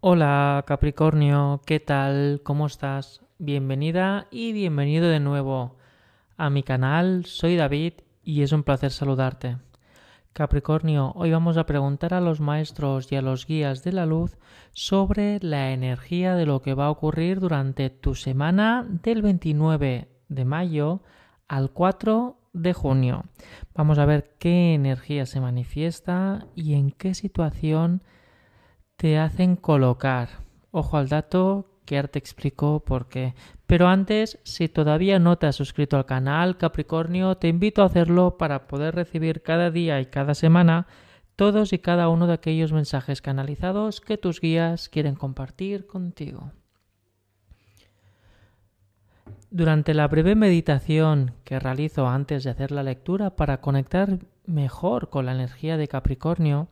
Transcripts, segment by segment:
Hola Capricornio, ¿qué tal? ¿Cómo estás? Bienvenida y bienvenido de nuevo a mi canal. Soy David y es un placer saludarte. Capricornio, hoy vamos a preguntar a los maestros y a los guías de la luz sobre la energía de lo que va a ocurrir durante tu semana del 29 de mayo al 4 de junio. Vamos a ver qué energía se manifiesta y en qué situación te hacen colocar. Ojo al dato que ahora te explico por qué. Pero antes, si todavía no te has suscrito al canal Capricornio, te invito a hacerlo para poder recibir cada día y cada semana todos y cada uno de aquellos mensajes canalizados que tus guías quieren compartir contigo. Durante la breve meditación que realizo antes de hacer la lectura para conectar mejor con la energía de Capricornio,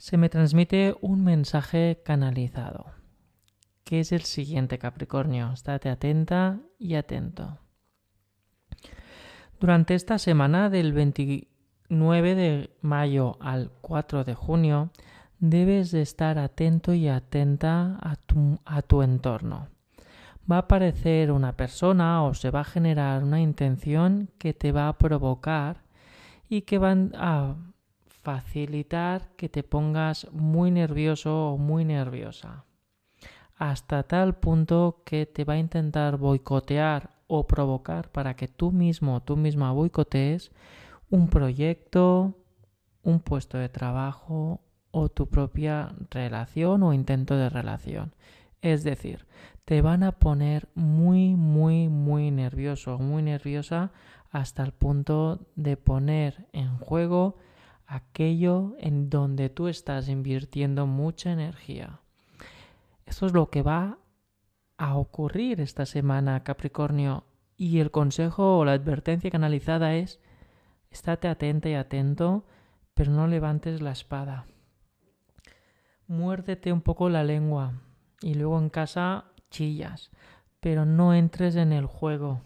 se me transmite un mensaje canalizado, que es el siguiente Capricornio. Estate atenta y atento. Durante esta semana del 29 de mayo al 4 de junio, debes de estar atento y atenta a tu, a tu entorno va a aparecer una persona o se va a generar una intención que te va a provocar y que van a facilitar que te pongas muy nervioso o muy nerviosa hasta tal punto que te va a intentar boicotear o provocar para que tú mismo tú misma boicotees un proyecto, un puesto de trabajo o tu propia relación o intento de relación. Es decir, te van a poner muy, muy, muy nervioso, muy nerviosa hasta el punto de poner en juego aquello en donde tú estás invirtiendo mucha energía. Eso es lo que va a ocurrir esta semana, Capricornio. Y el consejo o la advertencia canalizada es, estate atenta y atento, pero no levantes la espada. Muérdete un poco la lengua y luego en casa chillas, pero no entres en el juego.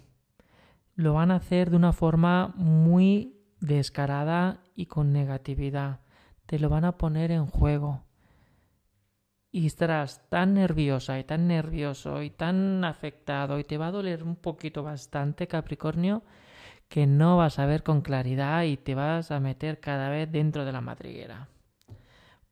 Lo van a hacer de una forma muy descarada y con negatividad. Te lo van a poner en juego. Y estarás tan nerviosa y tan nervioso y tan afectado y te va a doler un poquito bastante, Capricornio, que no vas a ver con claridad y te vas a meter cada vez dentro de la madriguera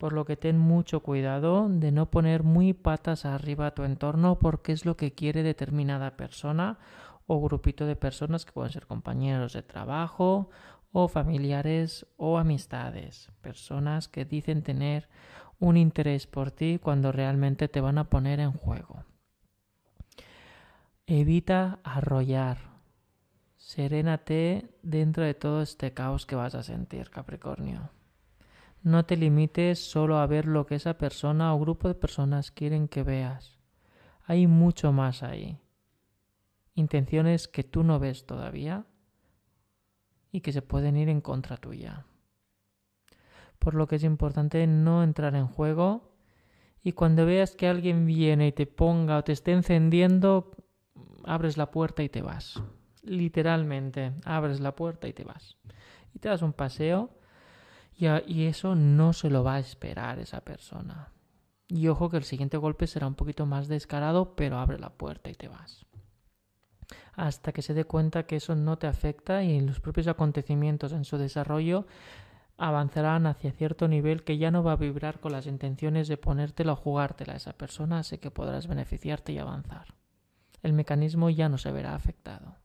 por lo que ten mucho cuidado de no poner muy patas arriba a tu entorno porque es lo que quiere determinada persona o grupito de personas que pueden ser compañeros de trabajo o familiares o amistades, personas que dicen tener un interés por ti cuando realmente te van a poner en juego. Evita arrollar. Serénate dentro de todo este caos que vas a sentir, Capricornio. No te limites solo a ver lo que esa persona o grupo de personas quieren que veas. Hay mucho más ahí. Intenciones que tú no ves todavía y que se pueden ir en contra tuya. Por lo que es importante no entrar en juego y cuando veas que alguien viene y te ponga o te esté encendiendo, abres la puerta y te vas. Literalmente, abres la puerta y te vas. Y te das un paseo y, eso no se lo va a esperar esa persona. Y ojo que el siguiente golpe será un poquito más descarado, pero abre la puerta y te vas. Hasta que se dé cuenta que eso no te afecta y los propios acontecimientos en su desarrollo avanzarán hacia cierto nivel que ya no va a vibrar con las intenciones de ponértela o jugártela a esa persona, así que podrás beneficiarte y avanzar. El mecanismo ya no se verá afectado.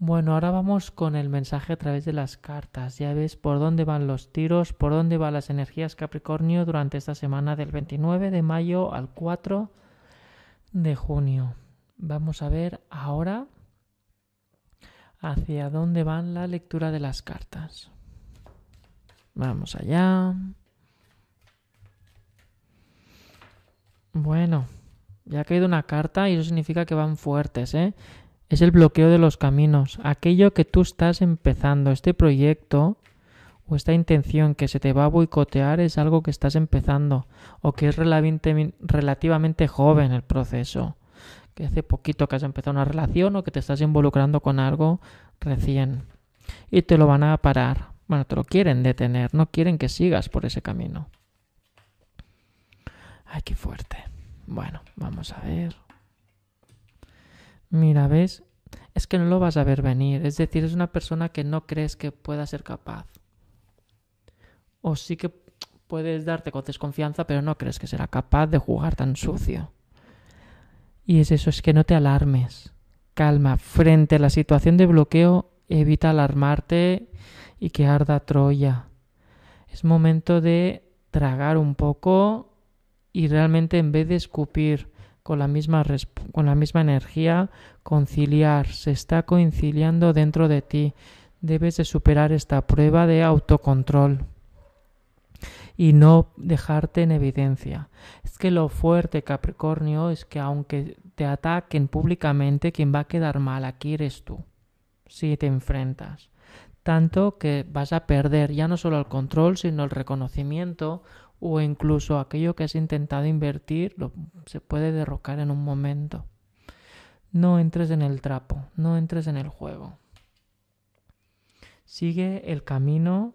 Bueno, ahora vamos con el mensaje a través de las cartas. Ya ves por dónde van los tiros, por dónde van las energías Capricornio durante esta semana del 29 de mayo al 4 de junio. Vamos a ver ahora hacia dónde van la lectura de las cartas. Vamos allá. Bueno, ya ha caído una carta y eso significa que van fuertes, ¿eh? es el bloqueo de los caminos, aquello que tú estás empezando, este proyecto o esta intención que se te va a boicotear es algo que estás empezando o que es relativamente joven el proceso, que hace poquito que has empezado una relación o que te estás involucrando con algo recién y te lo van a parar. Bueno, te lo quieren detener, no quieren que sigas por ese camino. Ay, qué fuerte. Bueno, vamos a ver. Mira, ¿ves? Es que no lo vas a ver venir. Es decir, es una persona que no crees que pueda ser capaz. O sí que puedes darte con desconfianza, pero no crees que será capaz de jugar tan sucio. Y es eso, es que no te alarmes. Calma, frente a la situación de bloqueo, evita alarmarte y que arda Troya. Es momento de tragar un poco y realmente en vez de escupir con la misma, con la misma energía, conciliar. Se está conciliando dentro de ti. Debes de superar esta prueba de autocontrol y no dejarte en evidencia. Es que lo fuerte, Capricornio, es que aunque te ataquen públicamente, quien va a quedar mal aquí eres tú, si te enfrentas tanto que vas a perder ya no solo el control, sino el reconocimiento o incluso aquello que has intentado invertir se puede derrocar en un momento. No entres en el trapo, no entres en el juego. Sigue el camino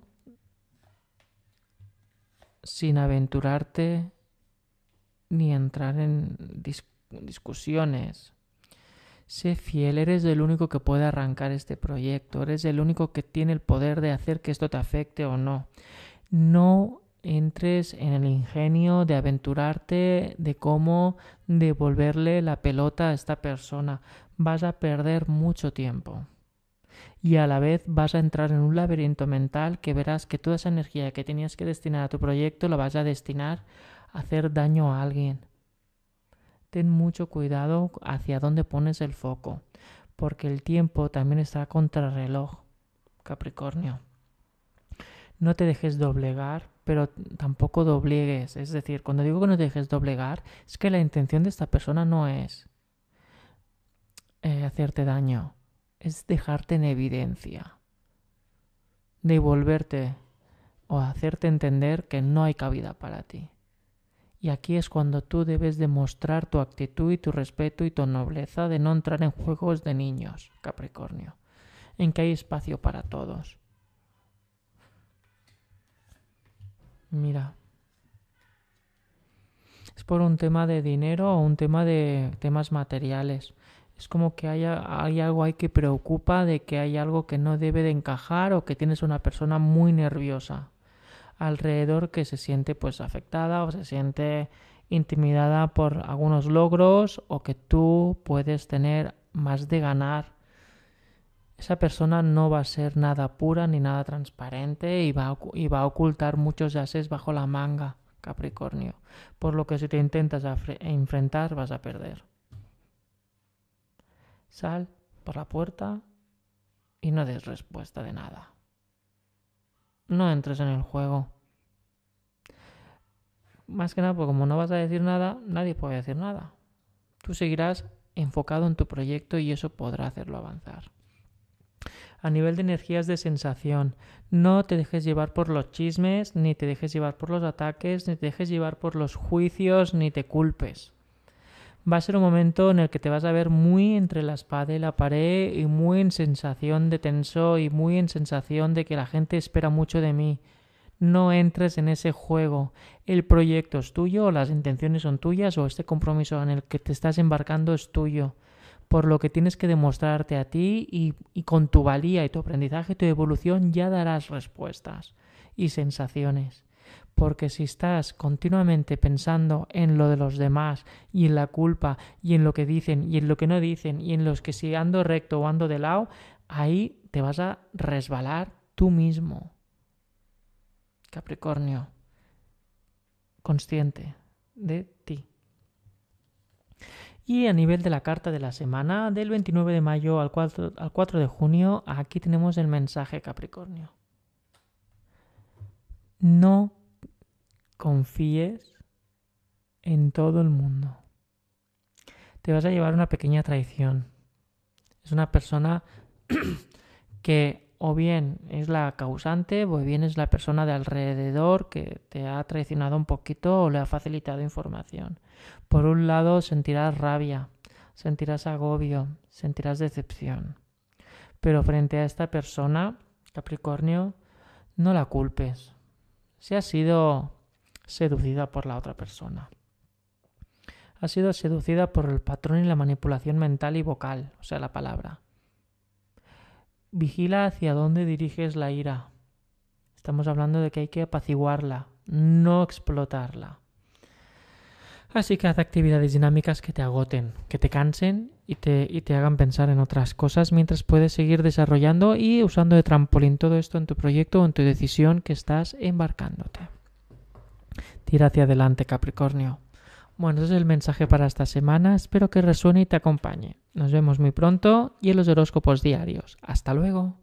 sin aventurarte ni entrar en discusiones Sé fiel, eres el único que puede arrancar este proyecto, eres el único que tiene el poder de hacer que esto te afecte o no. No entres en el ingenio de aventurarte de cómo devolverle la pelota a esta persona. Vas a perder mucho tiempo. Y a la vez vas a entrar en un laberinto mental que verás que toda esa energía que tenías que destinar a tu proyecto la vas a destinar a hacer daño a alguien ten mucho cuidado hacia dónde pones el foco, porque el tiempo también está contra el reloj, Capricornio. No te dejes doblegar, pero tampoco doblegues. Es decir, cuando digo que no te dejes doblegar, es que la intención de esta persona no es eh, hacerte daño, es dejarte en evidencia, devolverte o hacerte entender que no hay cabida para ti. Y aquí es cuando tú debes demostrar tu actitud y tu respeto y tu nobleza de no entrar en juegos de niños, Capricornio, en que hay espacio para todos. Mira, es por un tema de dinero o un tema de temas materiales. Es como que hay, algo ahí que preocupa de que hay algo que no debe de encajar o que tienes una persona muy nerviosa alrededor que se siente pues afectada o se siente intimidada por algunos logros o que tú puedes tener más de ganar. Esa persona no va a ser nada pura ni nada transparente y va a, y va a ocultar muchos yaces bajo la manga, Capricornio. Por lo que si te intentas enfrentar vas a perder. Sal por la puerta y no des respuesta de nada no entres en el juego. Más que nada, porque como no vas a decir nada, nadie puede decir nada. Tú seguirás enfocado en tu proyecto y eso podrá hacerlo avanzar. A nivel de energías de sensación, no te dejes llevar por los chismes, ni te dejes llevar por los ataques, ni te dejes llevar por los juicios, ni te culpes va a ser un momento en el que te vas a ver muy entre la espada y la pared y muy en sensación de tenso y muy en sensación de que la gente espera mucho de mí. No entres en ese juego. El proyecto es tuyo, o las intenciones son tuyas, o este compromiso en el que te estás embarcando es tuyo. Por lo que tienes que demostrarte a ti y, y con tu valía y tu aprendizaje, tu evolución, ya darás respuestas y sensaciones porque si estás continuamente pensando en lo de los demás y en la culpa y en lo que dicen y en lo que no dicen y en los que si ando recto o ando de lado, ahí te vas a resbalar tú mismo. Capricornio, consciente de ti. Y a nivel de la carta de la semana, del 29 de mayo al 4, al 4 de junio, aquí tenemos el mensaje Capricornio. No confíes en todo el mundo. Te vas a llevar una pequeña traición. Es una persona que o bien es la causante o bien es la persona de alrededor que te ha traicionado un poquito o le ha facilitado información. Por un lado sentirás rabia, sentirás agobio, sentirás decepción. Pero frente a esta persona, Capricornio, no la culpes. Si ha sido seducida por la otra persona. ha sido seducida por el patrón y la manipulación mental y vocal, o sea, la palabra. Vigila hacia dónde diriges la ira. Estamos hablando de que hay que apaciguarla, no explotarla. Así que haz actividades dinámicas que te agoten, que te cansen y te, y te hagan pensar en otras cosas mientras puedes seguir desarrollando y usando de trampolín todo esto en tu proyecto o en tu decisión que estás embarcándote. Tira hacia adelante, Capricornio. Bueno, ese es el mensaje para esta semana. Espero que resuene y te acompañe. Nos vemos muy pronto y en los horóscopos diarios. Hasta luego.